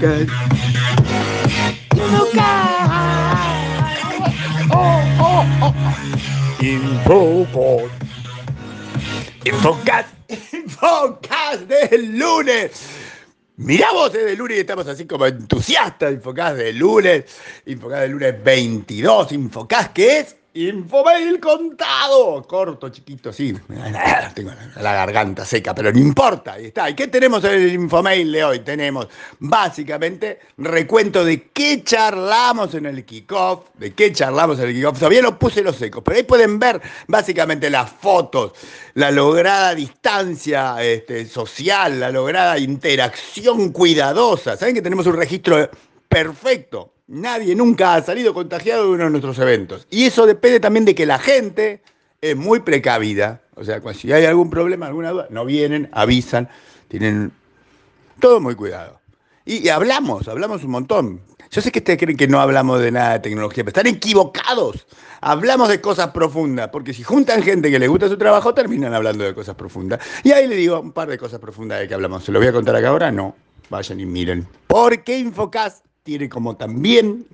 Infocast. Infocast. Oh, oh, oh. Infocast. Infocast. Infocast del lunes. Mirá vos desde el lunes y estamos así como entusiastas. Infocast del lunes. Infocast del lunes 22. Infocast que es Infomail contado, corto, chiquito, sí. Tengo la garganta seca, pero no importa, ahí está. ¿Y qué tenemos en el Infomail de hoy? Tenemos básicamente recuento de qué charlamos en el kickoff, de qué charlamos en el kickoff. Todavía no puse los secos, pero ahí pueden ver básicamente las fotos, la lograda distancia este, social, la lograda interacción cuidadosa. ¿Saben que tenemos un registro perfecto? Nadie nunca ha salido contagiado de uno de nuestros eventos. Y eso depende también de que la gente es muy precavida. O sea, si hay algún problema, alguna duda, no vienen, avisan, tienen todo muy cuidado. Y, hablamos, hablamos un montón. Yo sé que ustedes creen que no hablamos de nada de tecnología, pero están equivocados. Hablamos de cosas profundas, porque si juntan gente que le gusta su trabajo, terminan hablando de cosas profundas. Y ahí le digo un par de cosas profundas de que hablamos. ¿Se lo voy a contar acá ahora? No. Vayan y miren. ¿Por qué Infocast tiene como también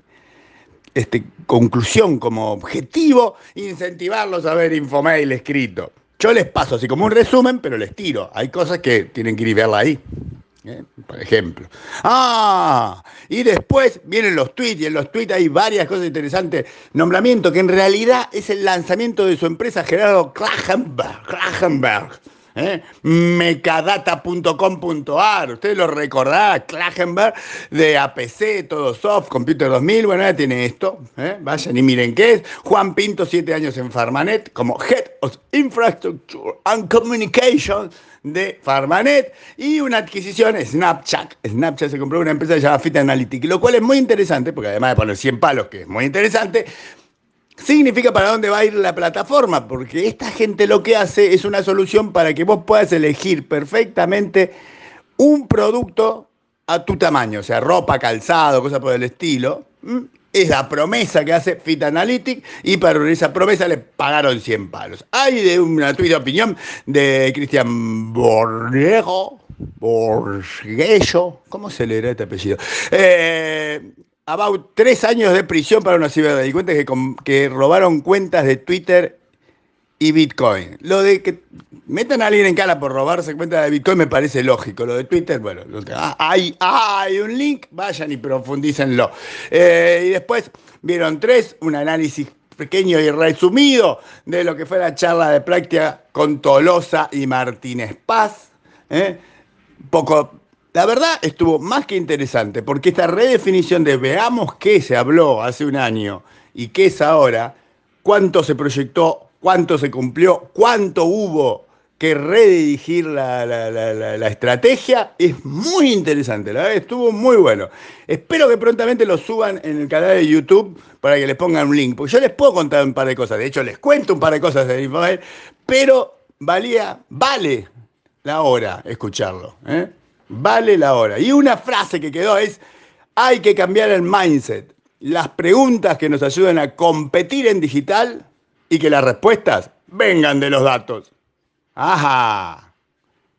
este, conclusión, como objetivo, incentivarlos a ver Infomail escrito. Yo les paso así como un resumen, pero les tiro. Hay cosas que tienen que ir y verla ahí. ¿eh? Por ejemplo. Ah, y después vienen los tweets, y en los tweets hay varias cosas interesantes. Nombramiento, que en realidad es el lanzamiento de su empresa Gerardo Klachenberg ¿eh? mecadata.com.ar, ustedes lo recordarán, Klagenberg de APC, todo soft, Computer 2000, bueno, ya tiene esto, ¿eh? vayan y miren qué es, Juan Pinto, siete años en Farmanet, como Head of Infrastructure and Communications de Farmanet y una adquisición Snapchat. Snapchat se compró una empresa llamada Fit Analytics, lo cual es muy interesante, porque además de poner 100 palos, que es muy interesante, significa para dónde va a ir la plataforma, porque esta gente lo que hace es una solución para que vos puedas elegir perfectamente un producto a tu tamaño, o sea, ropa, calzado, cosas por el estilo. Es la promesa que hace Fit Analytics y para esa promesa le pagaron 100 palos. Hay de una de opinión de Cristian Borrego, Borgello, ¿cómo se leerá este apellido? Eh, about tres años de prisión para una ciberdelincuente que, que robaron cuentas de Twitter y Bitcoin. Lo de que metan a alguien en cara por robarse cuentas de Bitcoin me parece lógico. Lo de Twitter, bueno, ah, hay, hay un link, vayan y profundícenlo. Eh, y después vieron tres, un análisis pequeño y resumido de lo que fue la charla de práctica con Tolosa y Martínez Paz. ¿eh? Poco la verdad estuvo más que interesante, porque esta redefinición de veamos qué se habló hace un año y qué es ahora, cuánto se proyectó, cuánto se cumplió, cuánto hubo que redirigir la, estrategia, es muy interesante, la verdad estuvo muy bueno. Espero que prontamente lo suban en el canal de YouTube para que les pongan un link, porque yo les puedo contar un par de cosas, de hecho les cuento un par de cosas de Infomail, pero valía, vale la hora escucharlo. ¿eh? Vale la hora. Y una frase que quedó es, hay que cambiar el mindset. Las preguntas que nos ayuden a competir en digital y que las respuestas vengan de los datos. Ajá.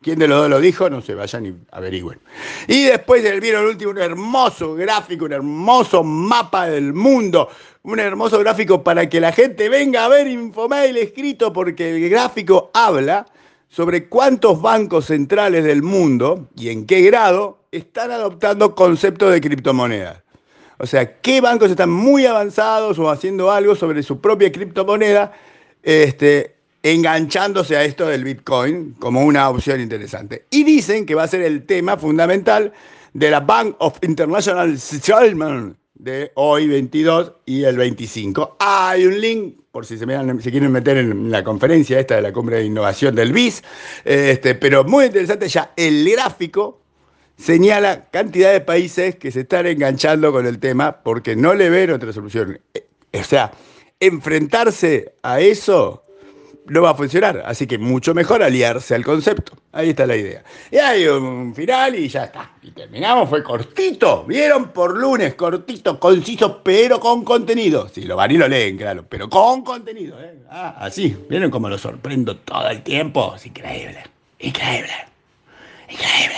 ¿Quién de los dos lo dijo? No se vayan y averigüen. Y después vieron el último, un hermoso gráfico, un hermoso mapa del mundo, un hermoso gráfico para que la gente venga a ver Infomail escrito, porque el gráfico habla sobre cuántos bancos centrales del mundo y en qué grado están adoptando conceptos de criptomonedas. O sea, qué bancos están muy avanzados o haciendo algo sobre su propia criptomoneda, este, enganchándose a esto del Bitcoin como una opción interesante. Y dicen que va a ser el tema fundamental de la Bank of International Settlement de hoy 22 y el 25. Hay un link, por si se, quieren meter en la conferencia esta de la cumbre de innovación del BIS, este, pero muy interesante ya el gráfico señala cantidad de países que se están enganchando con el tema porque no le ven otra solución. Eh, o sea, enfrentarse a eso no va a funcionar. Así que mucho mejor aliarse al concepto. Ahí está la idea. Y hay un final y ya está. Y terminamos, fue cortito. ¿Vieron? Por lunes, cortito, conciso, pero con contenido. Si lo van y lo leen, claro, pero con contenido. ¿eh? Ah, así. ¿Vieron cómo lo sorprendo todo el tiempo? Es increíble. Increíble. Increíble.